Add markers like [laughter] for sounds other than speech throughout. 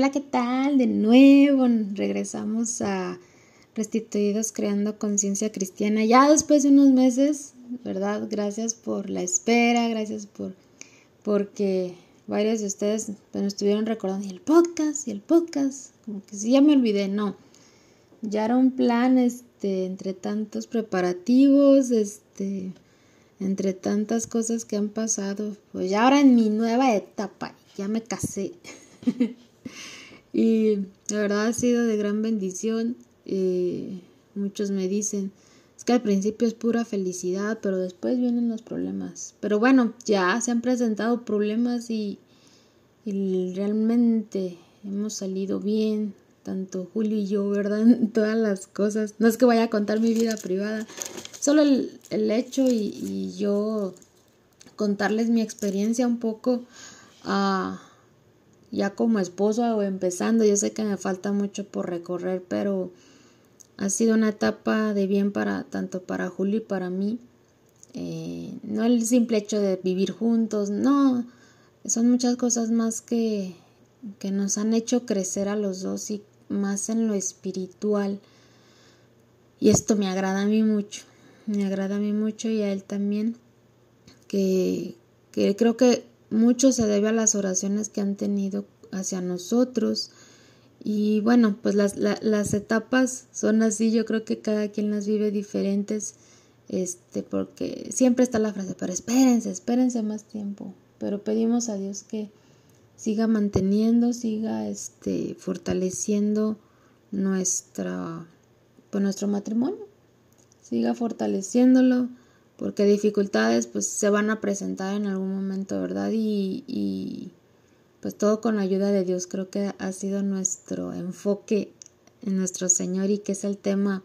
Hola, ¿qué tal? De nuevo regresamos a Restituidos Creando Conciencia Cristiana. Ya después de unos meses, ¿verdad? Gracias por la espera, gracias por porque varios de ustedes me estuvieron recordando y el podcast y el podcast, como que sí ya me olvidé, no. Ya era un plan este entre tantos preparativos, este entre tantas cosas que han pasado, pues ya ahora en mi nueva etapa, ya me casé. [laughs] y la verdad ha sido de gran bendición. Eh, muchos me dicen, es que al principio es pura felicidad, pero después vienen los problemas. Pero bueno, ya se han presentado problemas y, realmente hemos salido bien, tanto Julio y yo, ¿verdad? [laughs] todas las cosas. No es que vaya a contar mi vida privada, solo el, hecho y, yo contarles mi experiencia un poco. a ya como esposo o empezando, yo sé que me falta mucho por recorrer, pero ha sido una etapa de bien para tanto para Julio y para mí. Eh, no el simple hecho de vivir juntos, no, son muchas cosas más que, que nos han hecho crecer a los dos y más en lo espiritual. Y esto me agrada a mí mucho, me agrada a mí mucho y a él también, que, que creo que mucho se debe a las oraciones que han tenido hacia nosotros. Y bueno, pues las, las etapas son así, yo creo que cada quien las vive diferentes, este, porque siempre está la frase, pero espérense, espérense más tiempo. Pero pedimos a Dios que siga manteniendo, siga este, fortaleciendo nuestra, pues nuestro matrimonio, siga fortaleciéndolo, porque dificultades pues se van a presentar en algún momento, ¿verdad? Y, y pues todo con la ayuda de Dios creo que ha sido nuestro enfoque en nuestro Señor y que es el tema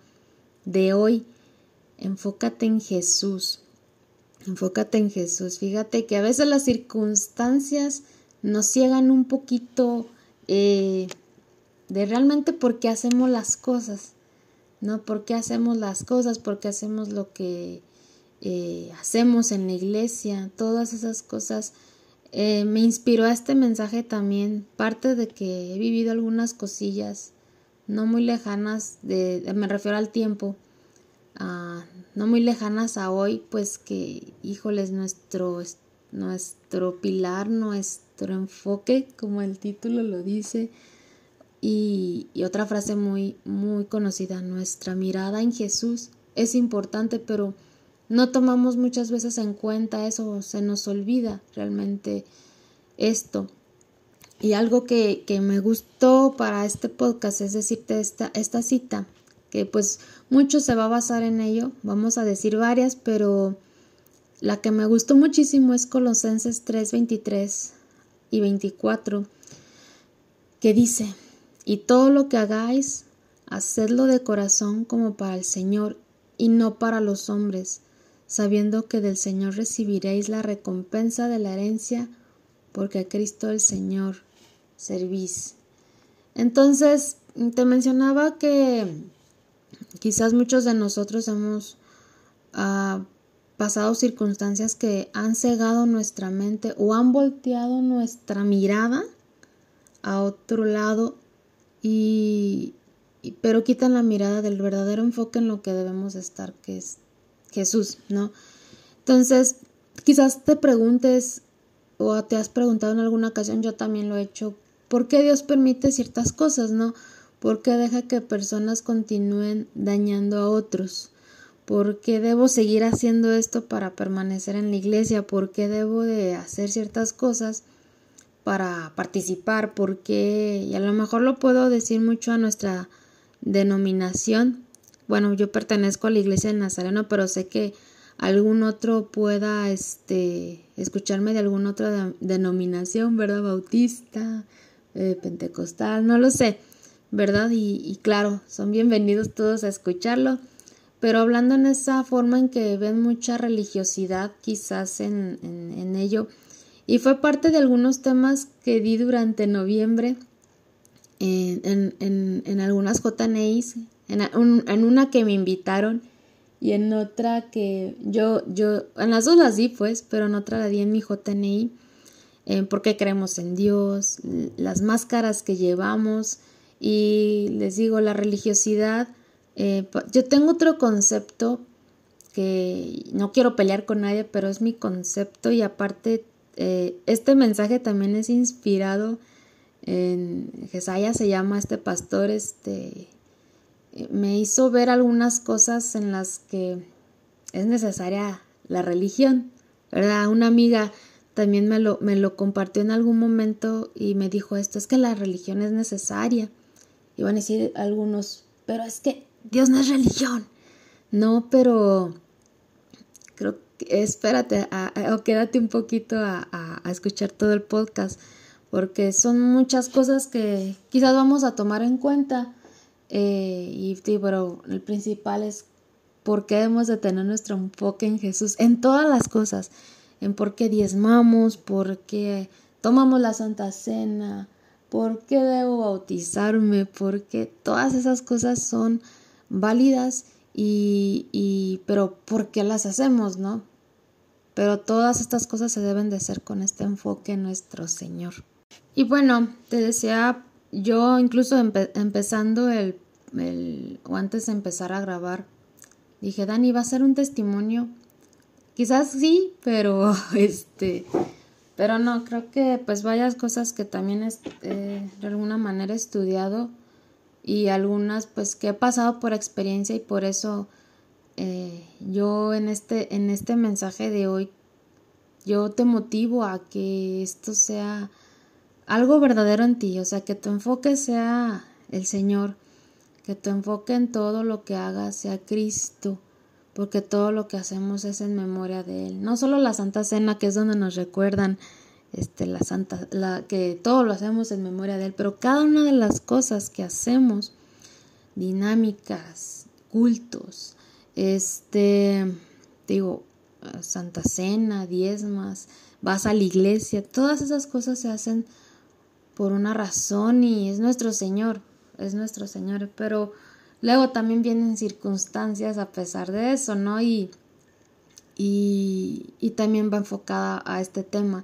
de hoy. Enfócate en Jesús. Enfócate en Jesús. Fíjate que a veces las circunstancias nos ciegan un poquito eh, de realmente por qué hacemos las cosas. ¿No? ¿Por qué hacemos las cosas? ¿Por qué hacemos lo que eh, hacemos en la iglesia, todas esas cosas. Eh, me inspiró a este mensaje también, parte de que he vivido algunas cosillas no muy lejanas, de, me refiero al tiempo, no muy lejanas a hoy, pues que, híjoles, nuestro, nuestro pilar, nuestro enfoque, como el título lo dice, y, y otra frase muy, muy conocida, nuestra mirada en Jesús es importante, pero no tomamos muchas veces en cuenta eso, se nos olvida realmente esto. Y algo que, que me gustó para este podcast es decirte esta, esta cita, que pues mucho se va a basar en ello, vamos a decir varias, pero la que me gustó muchísimo es Colosenses 3, 23 y 24, que dice, y todo lo que hagáis, hacedlo de corazón como para el Señor y no para los hombres, sabiendo que del Señor recibiréis la recompensa de la herencia, porque a Cristo el Señor servís. Entonces, te mencionaba que quizás muchos de nosotros hemos ah, pasado circunstancias que han cegado nuestra mente o han volteado nuestra mirada a otro lado y, pero quitan la mirada del verdadero enfoque en lo que debemos estar, que es Jesús, ¿no? Entonces, quizás te preguntes o te has preguntado en alguna ocasión, yo también lo he hecho, ¿por qué Dios permite ciertas cosas, no? ¿Por qué deja que personas continúen dañando a otros? ¿Por qué debo seguir haciendo esto para permanecer en la iglesia? ¿Por qué debo de hacer ciertas cosas para participar? ¿Por qué? Y a lo mejor lo puedo decir mucho a nuestra denominación, bueno, yo pertenezco a la iglesia de Nazareno, pero sé que algún otro pueda este, escucharme de alguna otra denominación, ¿verdad? Bautista, eh, pentecostal, no lo sé, ¿verdad? Y, claro, son bienvenidos todos a escucharlo, pero hablando en esa forma en que ven mucha religiosidad quizás en, en, ello, y fue parte de algunos temas que di durante noviembre en, en, en algunas JNIs en, una que me invitaron y en otra que yo, yo, en las dos las di pues, pero en otra la di en mi JNI. eh, por qué creemos en Dios, las máscaras que llevamos y les digo, la religiosidad, eh, yo tengo otro concepto que no quiero pelear con nadie, pero es mi concepto y aparte eh, este mensaje también es inspirado en Jesaya se llama este pastor, este me hizo ver algunas cosas en las que es necesaria la religión, ¿verdad? Una amiga también me lo, me lo compartió en algún momento y me dijo esto, es que la religión es necesaria. Y van a decir algunos, pero es que Dios no es religión. No, pero creo que espérate o quédate un poquito a, a, escuchar todo el podcast porque son muchas cosas que quizás vamos a tomar en cuenta. Eh, y pero el principal es por qué debemos de tener nuestro enfoque en Jesús en todas las cosas, en por qué diezmamos, por qué tomamos la Santa Cena, por qué debo bautizarme, porque todas esas cosas son válidas y, y pero ¿por qué las hacemos, no? Pero todas estas cosas se deben de hacer con este enfoque en nuestro Señor. Y bueno, te decía, yo incluso empezando el, el, o antes de empezar a grabar, dije, Dani, va a ser un testimonio. Quizás sí, pero [laughs] este, pero no, creo que pues varias cosas que también eh, de alguna manera he estudiado y algunas pues que he pasado por experiencia y por eso eh, yo en este, en este mensaje de hoy, yo te motivo a que esto sea algo verdadero en ti, o sea, que tu enfoque sea el Señor, que tu enfoque en todo lo que hagas sea Cristo, porque todo lo que hacemos es en memoria de Él. No solo la Santa Cena, que es donde nos recuerdan este, la Santa, la, que todo lo hacemos en memoria de Él, pero cada una de las cosas que hacemos, dinámicas, cultos, este, digo, Santa Cena, diezmas, vas a la iglesia, todas esas cosas se hacen por una razón y es nuestro Señor es nuestro Señor, pero luego también vienen circunstancias a pesar de eso, ¿no? Y, y, y también va enfocada a este tema.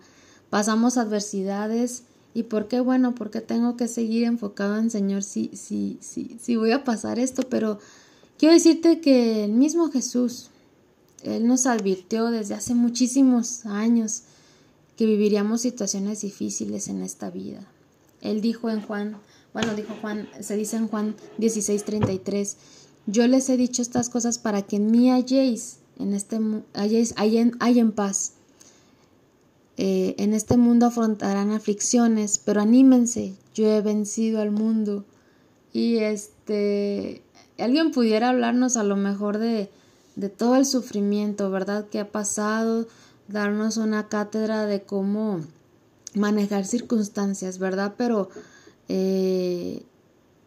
Pasamos adversidades y ¿por qué? Bueno, porque tengo que seguir enfocado en Señor si, si, si, si voy a pasar esto, pero quiero decirte que el mismo Jesús, Él nos advirtió desde hace muchísimos años que viviríamos situaciones difíciles en esta vida. Él dijo en Juan bueno, dijo Juan, se dice en Juan 16:33, yo les he dicho estas cosas para que en mí halléis, en este, halléis, hay en paz. Eh, en este mundo afrontarán aflicciones, pero anímense, yo he vencido al mundo. Y este, alguien pudiera hablarnos a lo mejor de, de todo el sufrimiento, ¿verdad? Que ha pasado, darnos una cátedra de cómo manejar circunstancias, ¿verdad? Pero eh,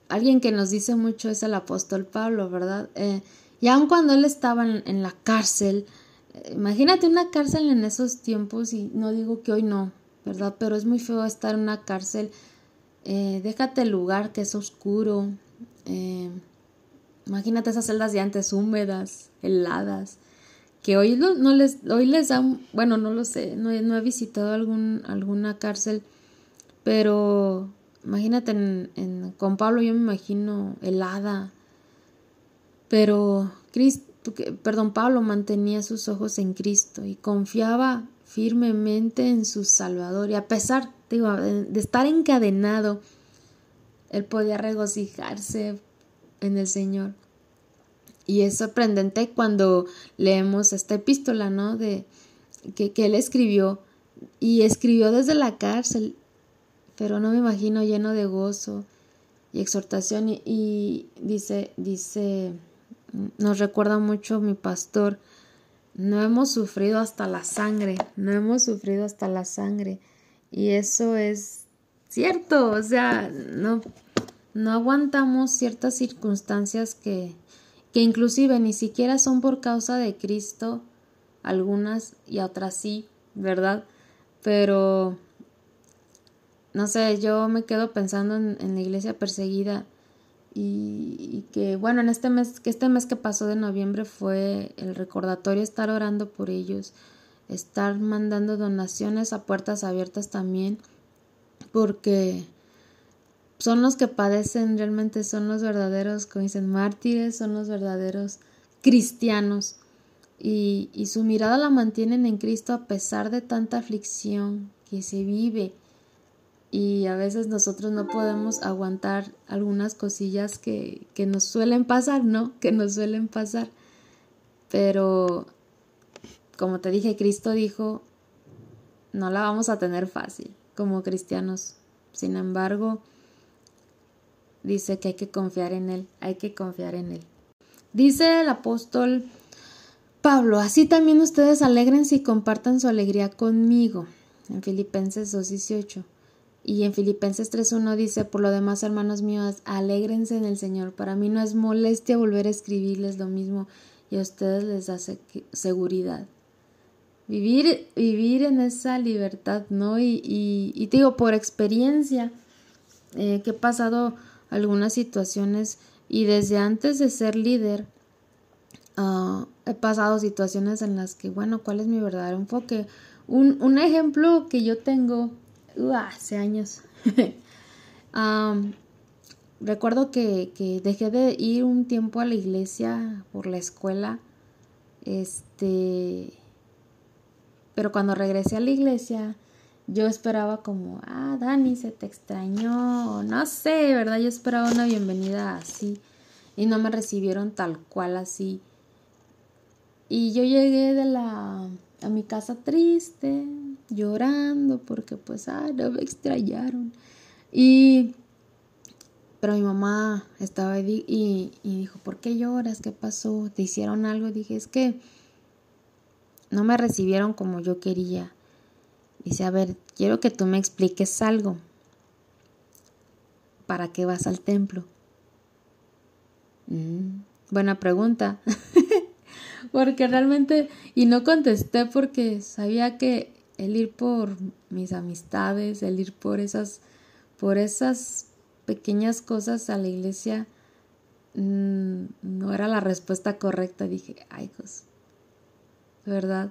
alguien que nos dice mucho es el apóstol Pablo, ¿verdad? Eh, y aun cuando él estaba en, la cárcel, eh, imagínate una cárcel en esos tiempos y no digo que hoy no, ¿verdad? Pero es muy feo estar en una cárcel. déjate el lugar que es oscuro. imagínate esas celdas de antes húmedas, heladas, que hoy no les, hoy les dan, bueno, no lo sé, no, no he visitado algún, alguna cárcel, pero Imagínate con Pablo yo me imagino helada, pero Cristo, perdón, Pablo mantenía sus ojos en Cristo y confiaba firmemente en su Salvador y a pesar digo, de estar encadenado, él podía regocijarse en el Señor. Y es sorprendente cuando leemos esta epístola, ¿no? De que, que él escribió y escribió desde la cárcel pero no me imagino lleno de gozo y exhortación y, dice, dice, nos recuerda mucho mi pastor, no hemos sufrido hasta la sangre, no hemos sufrido hasta la sangre y eso es cierto, o sea, no, no aguantamos ciertas circunstancias que, que inclusive ni siquiera son por causa de Cristo, algunas y otras sí, ¿verdad? Pero no sé, yo me quedo pensando en, la iglesia perseguida y, que bueno, en este mes, que este mes que pasó de noviembre fue el recordatorio estar orando por ellos. estar mandando donaciones a puertas abiertas también, porque son los que padecen, realmente son los verdaderos, como dicen, mártires, son los verdaderos cristianos. Y, y su mirada la mantienen en Cristo a pesar de tanta aflicción que se vive. Y a veces nosotros no podemos aguantar algunas cosillas que, que nos suelen pasar, ¿no? Que nos suelen pasar. Pero, como te dije, Cristo dijo, no la vamos a tener fácil como cristianos. Sin embargo, dice que hay que confiar en Él, hay que confiar en Él. Dice el apóstol Pablo, así también ustedes alegrense y compartan su alegría conmigo. En Filipenses 2.18. Y en Filipenses 3.1 dice, por lo demás, hermanos míos, alégrense en el Señor. Para mí no es molestia volver a escribirles lo mismo y a ustedes les da seguridad. Vivir, vivir en esa libertad, ¿no? Y, y, te digo, por experiencia, eh, que he pasado algunas situaciones y desde antes de ser líder, ah, he pasado situaciones en las que, bueno, ¿cuál es mi verdadero enfoque? Un, un ejemplo que yo tengo hace años. [laughs] recuerdo que, que, dejé de ir un tiempo a la iglesia por la escuela. Este. Pero cuando regresé a la iglesia, yo esperaba como, ah, Dani, se te extrañó, no sé, ¿verdad? Yo esperaba una bienvenida así y no me recibieron tal cual así. Y yo llegué de la a mi casa triste, llorando porque pues, ah, no me extrañaron. Y pero mi mamá estaba y, y dijo, ¿por qué lloras? ¿Qué pasó? ¿Te hicieron algo? dije, es que no me recibieron como yo quería. Dice, a ver, quiero que tú me expliques algo. ¿Para qué vas al templo? Mm, buena pregunta. [laughs] porque realmente, y no contesté porque sabía que el ir por mis amistades, el ir por esas, por esas pequeñas cosas a la iglesia, mm, no era la respuesta correcta. Dije, ay, pues, ¿verdad?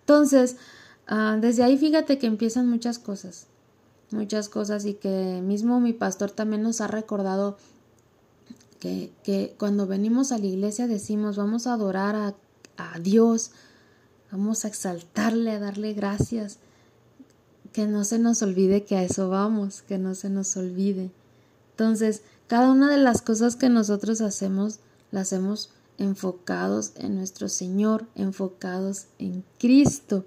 Entonces, Ah, desde ahí fíjate que empiezan muchas cosas, muchas cosas y que mismo mi pastor también nos ha recordado que, que cuando venimos a la iglesia decimos vamos a adorar a, a Dios, vamos a exaltarle, a darle gracias, que no se nos olvide que a eso vamos, que no se nos olvide. Entonces, cada una de las cosas que nosotros hacemos, las hacemos enfocados en nuestro Señor, enfocados en Cristo.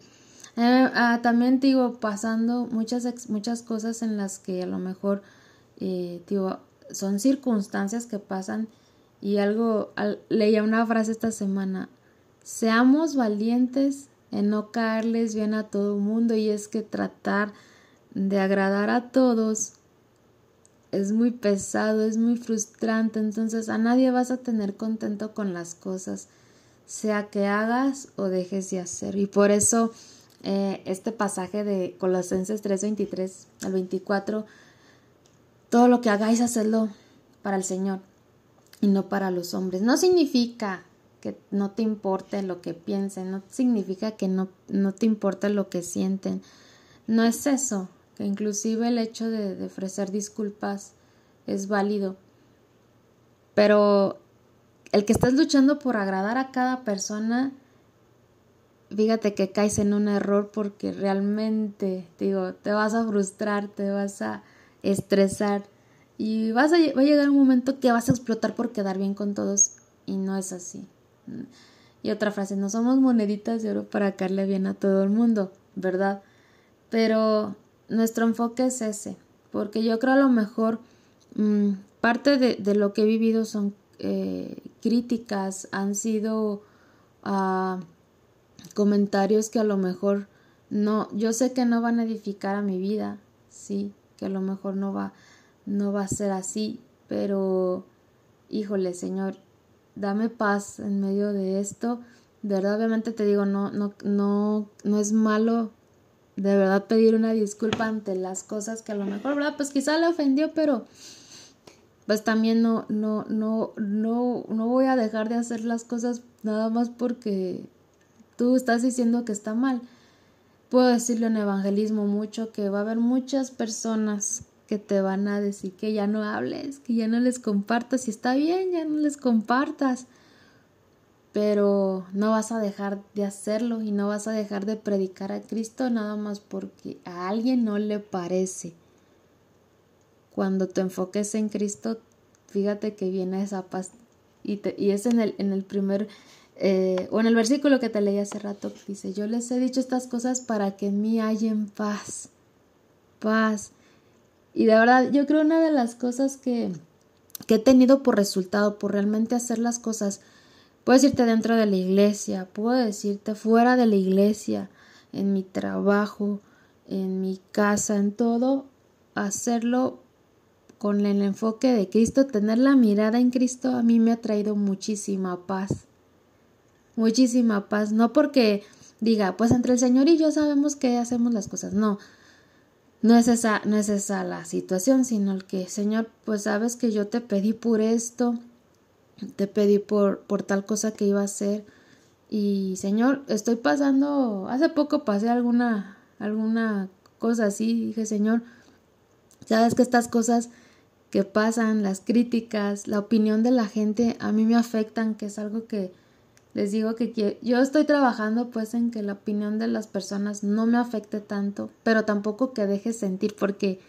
Eh, ah, también digo, pasando muchas, muchas cosas en las que a lo mejor eh, digo, son circunstancias que pasan y algo, leía una frase esta semana, seamos valientes en no caerles bien a todo el mundo y es que tratar de agradar a todos es muy pesado, es muy frustrante, entonces a nadie vas a tener contento con las cosas, sea que hagas o dejes de hacer. Y por eso eh, este pasaje de Colosenses 3:23 al 24, todo lo que hagáis, hacedlo para el Señor y no para los hombres. No significa que no te importe lo que piensen, no significa que no, no te importe lo que sienten. No es eso, que inclusive el hecho de, de ofrecer disculpas es válido. Pero el que estés luchando por agradar a cada persona, fíjate que caes en un error porque realmente, digo, te vas a frustrar, te vas a estresar y vas a, va a llegar un momento que vas a explotar por quedar bien con todos y no es así. Y otra frase, no somos moneditas de oro para caerle bien a todo el mundo, ¿verdad? Pero nuestro enfoque es ese, porque yo creo a lo mejor mm, parte de, de, lo que he vivido son eh, críticas, han sido... Uh, comentarios que a lo mejor no, yo sé que no van a edificar a mi vida, sí, que a lo mejor no va, no va a ser así, pero híjole, Señor, dame paz en medio de esto. Verdad, obviamente te digo, no, no, no, no es malo de verdad pedir una disculpa ante las cosas que a lo mejor, ¿verdad? Pues quizá le ofendió, pero pues también no, no, no, no, no voy a dejar de hacer las cosas nada más porque tú estás diciendo que está mal. Puedo decirlo en evangelismo mucho que va a haber muchas personas que te van a decir que ya no hables, que ya no les compartas, y está bien, ya no les compartas, pero no vas a dejar de hacerlo y no vas a dejar de predicar a Cristo nada más porque a alguien no le parece. Cuando te enfoques en Cristo, fíjate que viene esa paz y, y es en el, en el primer eh, o en el versículo que te leí hace rato, dice, yo les he dicho estas cosas para que en mí hayan paz, paz. Y de verdad, yo creo una de las cosas que, que he tenido por resultado, por realmente hacer las cosas, puedo decirte dentro de la iglesia, puedo decirte fuera de la iglesia, en mi trabajo, en mi casa, en todo, hacerlo con el enfoque de Cristo, tener la mirada en Cristo, a mí me ha traído muchísima paz muchísima paz, no porque diga, pues entre el Señor y yo sabemos que hacemos las cosas, no. No es esa no es esa la situación, sino el que, Señor, pues sabes que yo te pedí por esto, te pedí por por tal cosa que iba a hacer. Y Señor, estoy pasando, hace poco pasé alguna alguna cosa así, dije, Señor, sabes que estas cosas que pasan, las críticas, la opinión de la gente a mí me afectan, que es algo que les digo que yo estoy trabajando pues en que la opinión de las personas no me afecte tanto, pero tampoco que deje sentir porque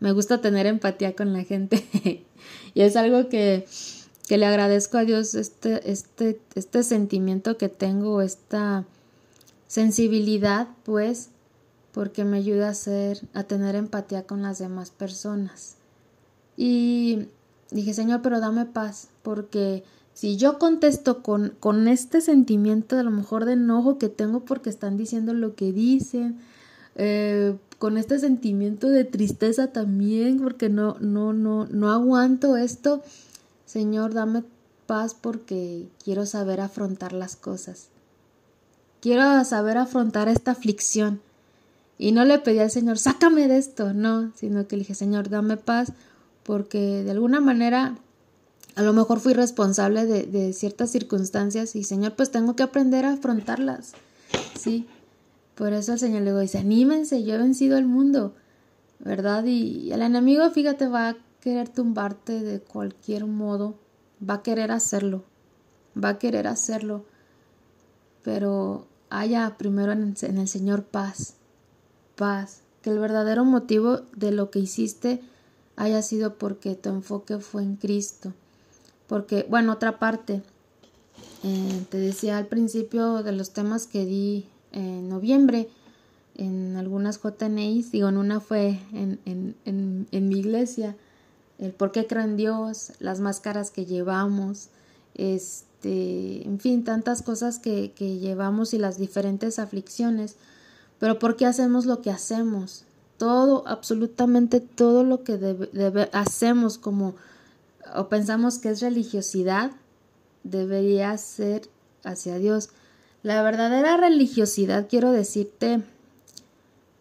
me gusta tener empatía con la gente [laughs] y es algo que, que le agradezco a Dios este, este, este sentimiento que tengo, esta sensibilidad pues porque me ayuda a hacer, a tener empatía con las demás personas. Y dije, Señor, pero dame paz, porque si yo contesto con, con este sentimiento de a lo mejor de enojo que tengo porque están diciendo lo que dicen, eh, con este sentimiento de tristeza también porque no, no, no, no aguanto esto, Señor, dame paz porque quiero saber afrontar las cosas. Quiero saber afrontar esta aflicción. Y no le pedí al Señor, sácame de esto, no, sino que le dije, Señor, dame paz, porque de alguna manera a lo mejor fui responsable de, ciertas circunstancias y Señor, pues tengo que aprender a afrontarlas, ¿sí? Por eso el Señor le dice, anímense, yo he vencido el mundo, ¿verdad? Y el enemigo, fíjate, va a querer tumbarte de cualquier modo, va a querer hacerlo, va a querer hacerlo, pero haya primero en, en el Señor paz, paz, que el verdadero motivo de lo que hiciste haya sido porque tu enfoque fue en Cristo porque, bueno, otra parte, eh, te decía al principio de los temas que di en noviembre, en algunas JNIs, digo, en una fue en, en, en, mi iglesia, el por qué creo en Dios, las máscaras que llevamos, este, en fin, tantas cosas que, que llevamos y las diferentes aflicciones, pero por qué hacemos lo que hacemos, todo, absolutamente todo lo que debe, hacemos como o pensamos que es religiosidad, debería ser hacia Dios. La verdadera religiosidad, quiero decirte,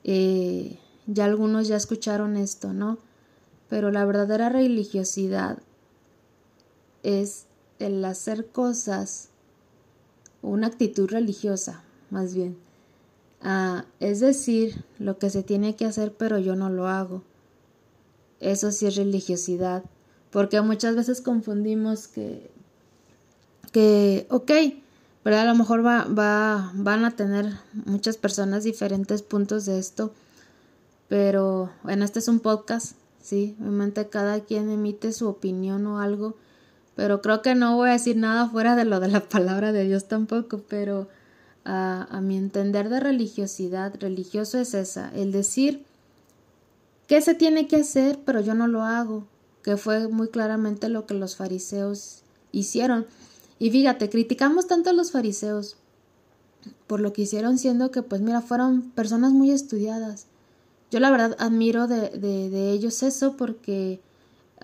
eh, ya algunos ya escucharon esto, ¿no? Pero la verdadera religiosidad es el hacer cosas, una actitud religiosa, más bien. Ah, es decir, lo que se tiene que hacer, pero yo no lo hago. Eso sí es religiosidad porque muchas veces confundimos que, que ok, ¿verdad? A lo mejor va, va, van a tener muchas personas diferentes puntos de esto, pero bueno, este es un podcast, sí, mente cada quien emite su opinión o algo, pero creo que no voy a decir nada fuera de lo de la palabra de Dios tampoco, pero a, a mi entender de religiosidad, religioso es esa, el decir qué se tiene que hacer, pero yo no lo hago, que fue muy claramente lo que los fariseos hicieron. Y fíjate, criticamos tanto a los fariseos por lo que hicieron, siendo que, pues mira, fueron personas muy estudiadas. Yo la verdad admiro de, de, ellos eso porque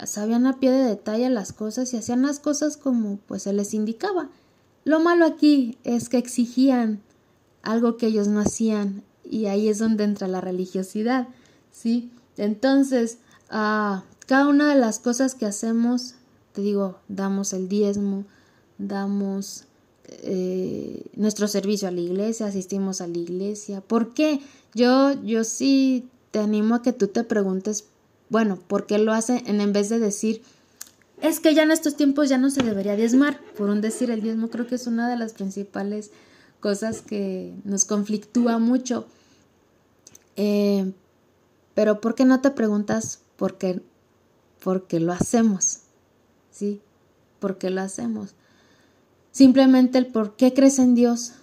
sabían a pie de detalle las cosas y hacían las cosas como pues se les indicaba. Lo malo aquí es que exigían algo que ellos no hacían y ahí es donde entra la religiosidad, ¿sí? Entonces, ah, cada una de las cosas que hacemos, te digo, damos el diezmo, damos eh, nuestro servicio a la iglesia, asistimos a la iglesia. ¿Por qué? Yo, yo sí te animo a que tú te preguntes, bueno, ¿por qué lo hace en, en vez de decir, es que ya en estos tiempos ya no se debería diezmar? Por un decir, el diezmo creo que es una de las principales cosas que nos conflictúa mucho. Eh, pero ¿por qué no te preguntas por qué, por qué lo hacemos? ¿Sí? ¿Por qué lo hacemos? Simplemente el por qué crees en Dios,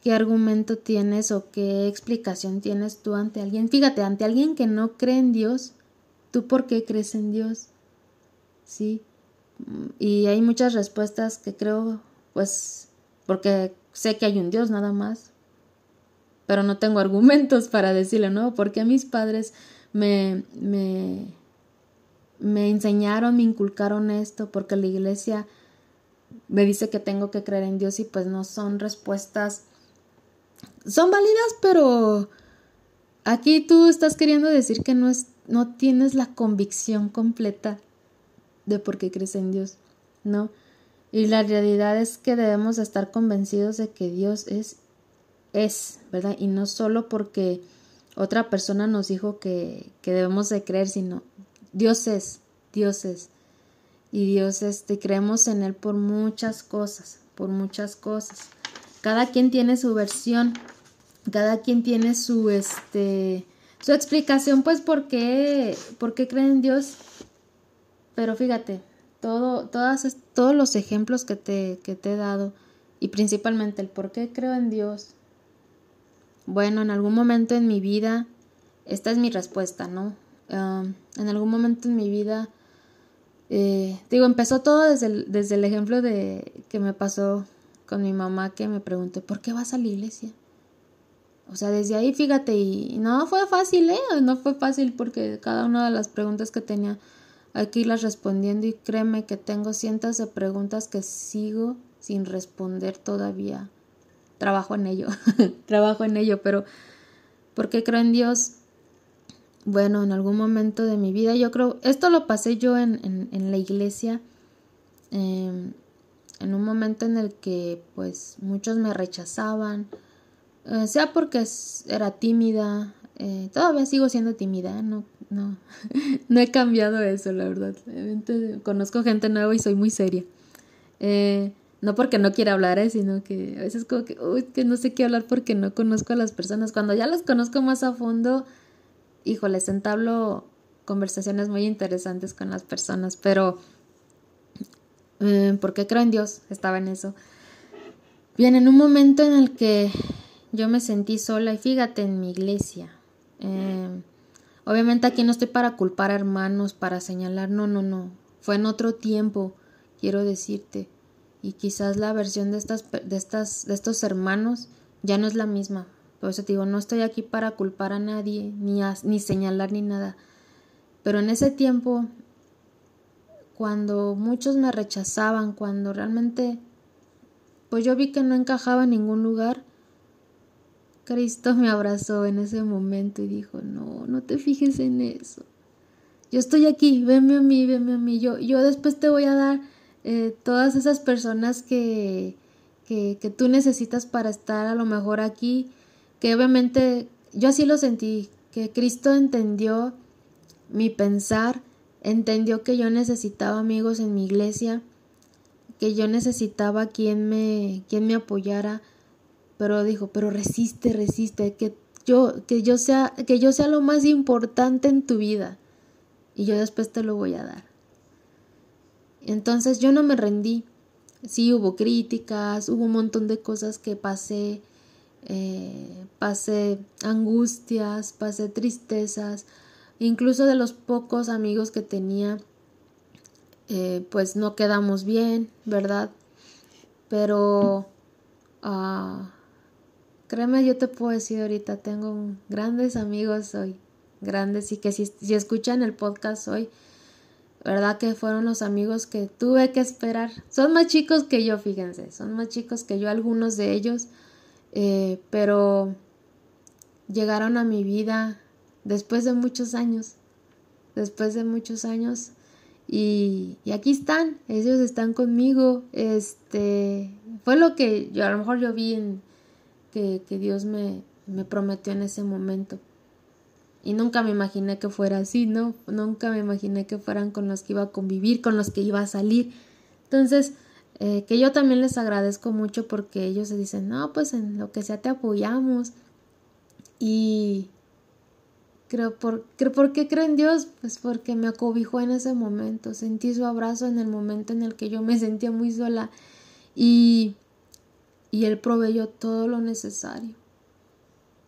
qué argumento tienes o qué explicación tienes tú ante alguien. Fíjate, ante alguien que no cree en Dios, ¿tú por qué crees en Dios? ¿Sí? Y hay muchas respuestas que creo, pues, porque sé que hay un Dios nada más, pero no tengo argumentos para decirle, no, porque mis padres me, me, me enseñaron, me inculcaron esto, porque la iglesia me dice que tengo que creer en Dios y pues no son respuestas, son válidas, pero aquí tú estás queriendo decir que no es, no tienes la convicción completa de por qué crees en Dios, ¿no? Y la realidad es que debemos estar convencidos de que Dios es, es, ¿verdad? Y no solo porque otra persona nos dijo que, que debemos de creer, sino Dios es, Dios es y Dios este creemos en él por muchas cosas, por muchas cosas. Cada quien tiene su versión, cada quien tiene su este su explicación pues por qué por qué creen en Dios. Pero fíjate, todo todas todos los ejemplos que te que te he dado y principalmente el por qué creo en Dios. Bueno, en algún momento en mi vida esta es mi respuesta, ¿no? En algún momento en mi vida eh, digo, empezó todo desde el, desde el ejemplo de que me pasó con mi mamá que me preguntó, ¿por qué vas a la iglesia? O sea, desde ahí, fíjate, y no fue fácil, ¿eh? No fue fácil porque cada una de las preguntas que tenía aquí las respondiendo y créeme que tengo cientos de preguntas que sigo sin responder todavía. Trabajo en ello, [laughs] trabajo en ello, pero ¿por qué creo en Dios? Bueno, en algún momento de mi vida, yo creo, esto lo pasé yo en, en, la iglesia, em, en un momento en el que pues muchos me rechazaban, eh, sea porque era tímida, eh, todavía sigo siendo tímida, no, no, [laughs] no he cambiado eso, la verdad. conozco gente nueva y soy muy seria. Eh, no porque no quiera hablar, sino que a veces como que, uy, que no sé qué hablar porque no conozco a las personas. Cuando ya las conozco más a fondo, híjoles, entablo conversaciones muy interesantes con las personas, pero eh, porque creo en Dios, estaba en eso. Bien, en un momento en el que yo me sentí sola y fíjate en mi iglesia. Eh, obviamente aquí no estoy para culpar a hermanos, para señalar, no, no, no. Fue en otro tiempo, quiero decirte. Y quizás la versión de estas, de estas, de estos hermanos ya no es la misma. Por eso digo, no estoy aquí para culpar a nadie, ni, ni señalar ni nada. Pero en ese tiempo, cuando muchos me rechazaban, cuando realmente, pues yo vi que no encajaba en ningún lugar, Cristo me abrazó en ese momento y dijo, no, no te fijes en eso. Yo estoy aquí, venme a mí, venme a mí. Yo, yo después te voy a dar eh, todas esas personas que, que, que tú necesitas para estar a lo mejor aquí que obviamente yo así lo sentí, que Cristo entendió mi pensar, entendió que yo necesitaba amigos en mi iglesia, que yo necesitaba quien me, quien me apoyara, pero dijo, pero resiste, resiste, que yo, que yo sea, que yo sea lo más importante en tu vida, y yo después te lo voy a dar. Entonces yo no me rendí. Sí hubo críticas, hubo un montón de cosas que pasé, eh, pasé angustias, pasé tristezas, incluso de los pocos amigos que tenía, eh, pues no quedamos bien, ¿verdad? Pero, uh, créeme, yo te puedo decir ahorita, tengo grandes amigos hoy, grandes, y que si, si escuchan el podcast hoy, ¿verdad? Que fueron los amigos que tuve que esperar. Son más chicos que yo, fíjense, son más chicos que yo, algunos de ellos eh, pero llegaron a mi vida después de muchos años, después de muchos años y, y, aquí están, ellos están conmigo, este, Fue lo que yo a lo mejor yo vi en, que, que Dios me, me prometió en ese momento. Y nunca me imaginé que fuera así, ¿no? Nunca me imaginé que fueran con los que iba a convivir, con los que iba a salir. Entonces, eh, que yo también les agradezco mucho porque ellos se dicen, no, pues en lo que sea te apoyamos. Y creo, por, creo, ¿por qué creo en Dios? Pues porque me acobijó en ese momento, sentí su abrazo en el momento en el que yo me sentía muy sola y, y Él proveyó todo lo necesario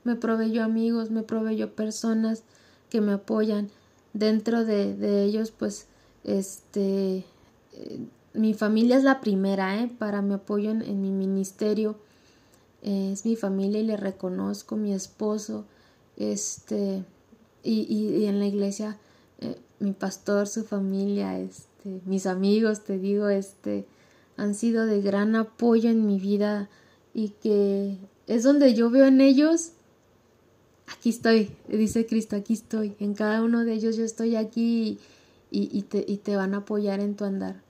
me proveyó amigos, me proveyó personas que me apoyan. Dentro de, de ellos, pues, este, eh, mi familia es la primera, ¿eh? Para mi apoyo en, mi ministerio. es mi familia y le reconozco, mi esposo, este, y, y, en la iglesia, eh, mi pastor, su familia, este, mis amigos, te digo, este, han sido de gran apoyo en mi vida y que es donde yo veo en ellos aquí estoy, dice Cristo, aquí estoy. En cada uno de ellos yo estoy aquí y, te, y te van a apoyar en tu andar.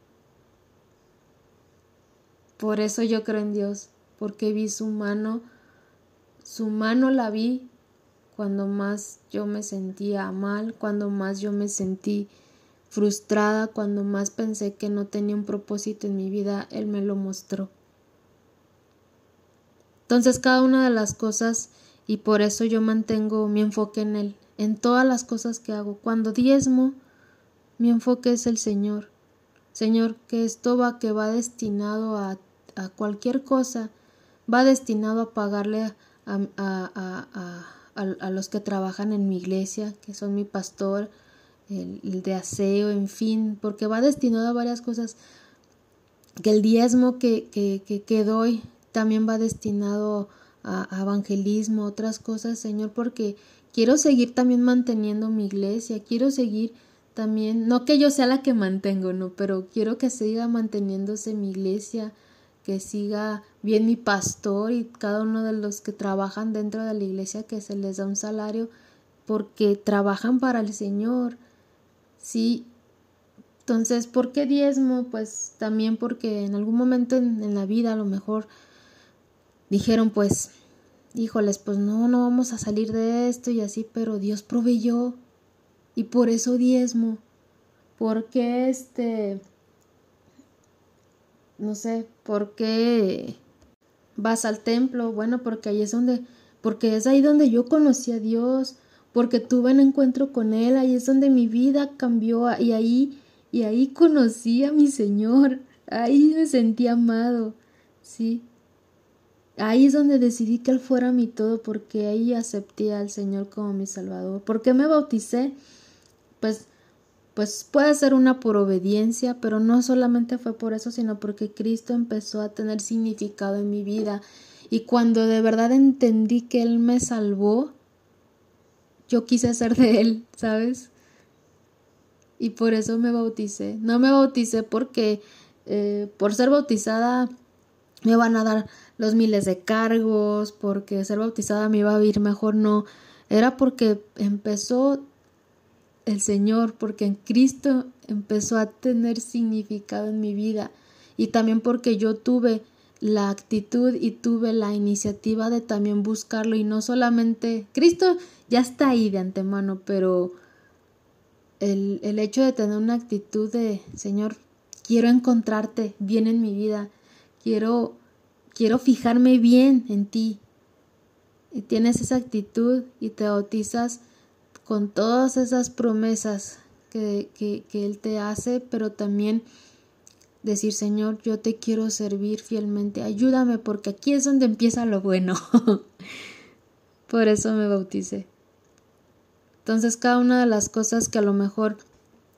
Por eso yo creo en Dios, porque vi su mano, su mano la vi cuando más yo me sentía mal, cuando más yo me sentí frustrada, cuando más pensé que no tenía un propósito en mi vida, Él me lo mostró. Entonces cada una de las cosas y por eso yo mantengo mi enfoque en Él, en todas las cosas que hago. Cuando diezmo, mi enfoque es el Señor. Señor, que esto va, que va destinado a, a cualquier cosa, va destinado a pagarle a, a, a, los que trabajan en mi iglesia, que son mi pastor, el, de aseo, en fin, porque va destinado a varias cosas. Que el diezmo que, que, que, que doy también va destinado a, evangelismo, otras cosas, Señor, porque quiero seguir también manteniendo mi iglesia, quiero seguir también, no que yo sea la que mantengo, no, pero quiero que siga manteniéndose mi iglesia, que siga bien mi pastor y cada uno de los que trabajan dentro de la iglesia, que se les da un salario porque trabajan para el Señor. Sí. Entonces, ¿por qué diezmo? Pues también porque en algún momento en, en la vida a lo mejor dijeron pues, híjoles, pues no, no vamos a salir de esto y así, pero Dios proveyó y por eso diezmo, porque este, no sé, por qué vas al templo, bueno, porque ahí es donde, porque es ahí donde yo conocí a Dios, porque tuve un encuentro con Él, ahí es donde mi vida cambió y ahí, y ahí conocí a mi Señor, ahí me sentí amado, sí, Ahí es donde decidí que Él fuera mi todo porque ahí acepté al Señor como mi Salvador. ¿Por qué me bauticé? Pues, pues puede ser una por obediencia, pero no solamente fue por eso, sino porque Cristo empezó a tener significado en mi vida. Y cuando de verdad entendí que Él me salvó, yo quise ser de Él, ¿sabes? Y por eso me bauticé. No me bauticé porque eh, por ser bautizada me van a dar los miles de cargos, porque ser bautizada me iba a vivir mejor, no, era porque empezó el Señor, porque en Cristo empezó a tener significado en mi vida y también porque yo tuve la actitud y tuve la iniciativa de también buscarlo y no solamente Cristo ya está ahí de antemano, pero el, el hecho de tener una actitud de Señor, quiero encontrarte bien en mi vida, quiero quiero fijarme bien en ti. Y tienes esa actitud y te bautizas con todas esas promesas que, que, que Él te hace, pero también decir, Señor, yo te quiero servir fielmente, ayúdame porque aquí es donde empieza lo bueno. [laughs] Por eso me bauticé. Entonces, cada una de las cosas que a lo mejor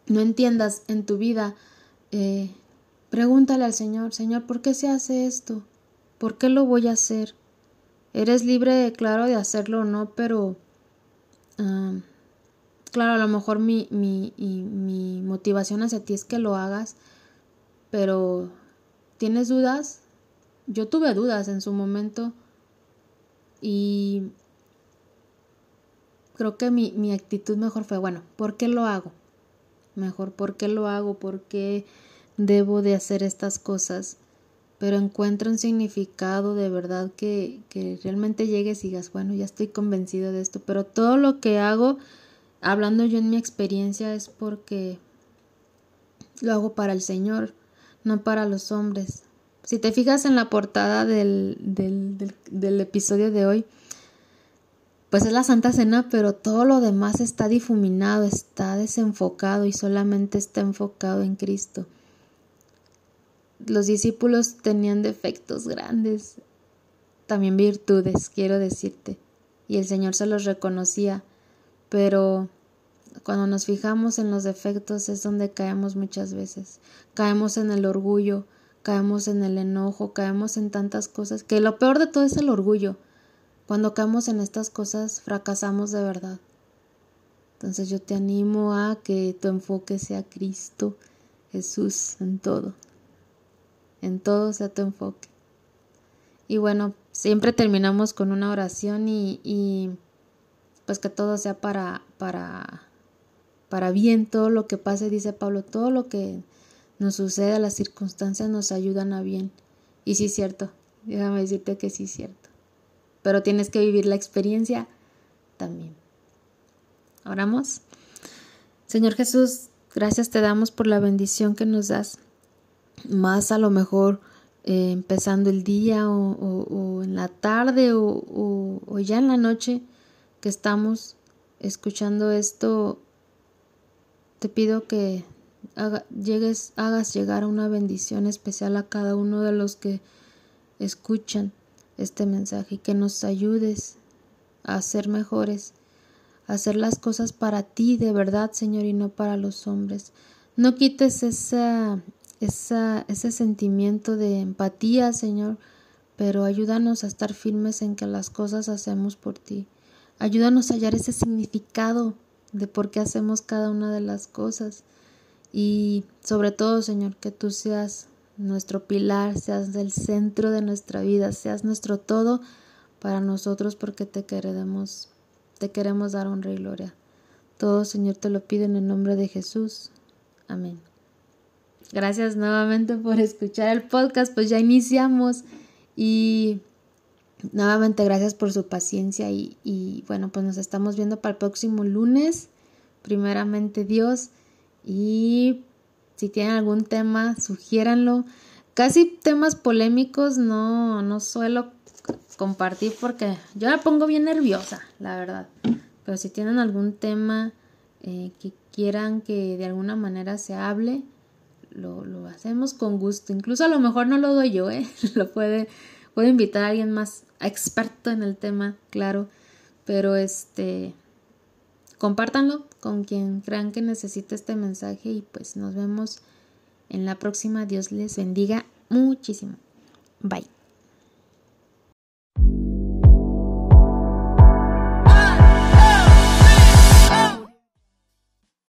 no entiendas en tu vida, eh, pregúntale al Señor, Señor, ¿por qué se hace esto? ¿Por qué lo voy a hacer? Eres libre, claro, de hacerlo o no, pero... claro, a lo mejor mi, mi, mi motivación hacia ti es que lo hagas, pero ¿tienes dudas? Yo tuve dudas en su momento y creo que mi, mi actitud mejor fue, bueno, ¿por qué lo hago? Mejor, ¿por qué lo hago? ¿Por qué debo de hacer estas cosas? pero encuentra un significado de verdad que, que realmente llegues y digas, bueno, ya estoy convencido de esto, pero todo lo que hago, hablando yo en mi experiencia, es porque lo hago para el Señor, no para los hombres. Si te fijas en la portada del, del, del, episodio de hoy, pues es la Santa Cena, pero todo lo demás está difuminado, está desenfocado y solamente está enfocado en Cristo. Los discípulos tenían defectos grandes, también virtudes, quiero decirte, y el Señor se los reconocía, pero cuando nos fijamos en los defectos es donde caemos muchas veces. Caemos en el orgullo, caemos en el enojo, caemos en tantas cosas, que lo peor de todo es el orgullo. Cuando caemos en estas cosas fracasamos de verdad. Entonces yo te animo a que tu enfoque sea Cristo, Jesús en todo. En todo sea tu enfoque. Y bueno, siempre terminamos con una oración y, y pues que todo sea para, para para bien todo lo que pase, dice Pablo, todo lo que nos sucede, las circunstancias nos ayudan a bien. Y sí es cierto, déjame decirte que sí es cierto. Pero tienes que vivir la experiencia también. Oramos. Señor Jesús, gracias te damos por la bendición que nos das. Más a lo mejor eh, empezando el día o, en la tarde o, o ya en la noche que estamos escuchando esto te pido que llegues, hagas llegar una bendición especial a cada uno de los que escuchan este mensaje y que nos ayudes a ser mejores, a hacer las cosas para ti de verdad, Señor, y no para los hombres. No quites esa, esa, ese sentimiento de empatía, Señor, pero ayúdanos a estar firmes en que las cosas hacemos por ti. Ayúdanos a hallar ese significado de por qué hacemos cada una de las cosas. Y sobre todo, Señor, que tú seas nuestro pilar, seas del centro de nuestra vida, seas nuestro todo para nosotros porque te queremos, te queremos dar honra y gloria. Todo, Señor, te lo pido en el nombre de Jesús. Amén. Gracias nuevamente por escuchar el podcast, pues ya iniciamos y Nuevamente gracias por su paciencia y, y, bueno, pues nos estamos viendo para el próximo lunes, primeramente Dios. Y si tienen algún tema, sugiéranlo. Casi temas polémicos no, no suelo compartir porque yo me pongo bien nerviosa, la verdad. Pero si tienen algún tema eh, que quieran que de alguna manera se hable, lo, lo hacemos con gusto. Incluso a lo mejor no lo doy yo, ¿eh? [laughs] lo puede Puedo invitar a alguien más experto en el tema, claro, pero este compártanlo con quien crean que necesite este mensaje y pues nos vemos en la próxima. Dios les bendiga muchísimo. Bye.